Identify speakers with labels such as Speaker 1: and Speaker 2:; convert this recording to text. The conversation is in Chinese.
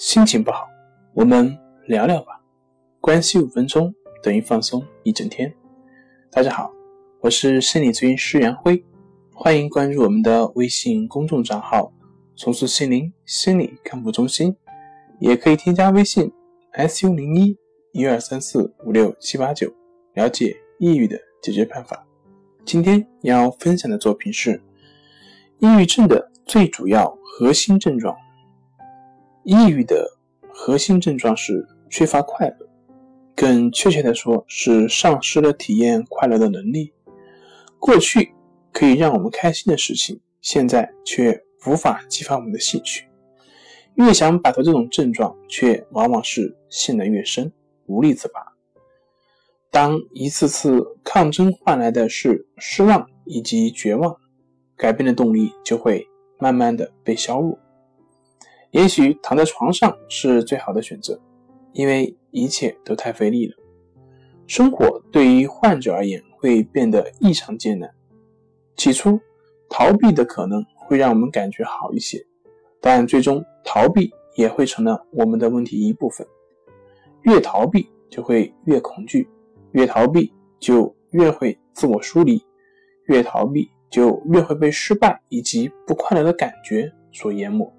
Speaker 1: 心情不好，我们聊聊吧。关系五分钟等于放松一整天。大家好，我是心理咨询师杨辉，欢迎关注我们的微信公众账号“重塑心灵心理康复中心”，也可以添加微信 “su 零一一二三四五六七八九”了解抑郁的解决办法。今天要分享的作品是抑郁症的最主要核心症状。抑郁的核心症状是缺乏快乐，更确切的说是丧失了体验快乐的能力。过去可以让我们开心的事情，现在却无法激发我们的兴趣。越想摆脱这种症状，却往往是陷得越深，无力自拔。当一次次抗争换来的是失望以及绝望，改变的动力就会慢慢的被削弱。也许躺在床上是最好的选择，因为一切都太费力了。生活对于患者而言会变得异常艰难。起初，逃避的可能会让我们感觉好一些，但最终逃避也会成了我们的问题一部分。越逃避就会越恐惧，越逃避就越会自我疏离，越逃避就越会被失败以及不快乐的感觉所淹没。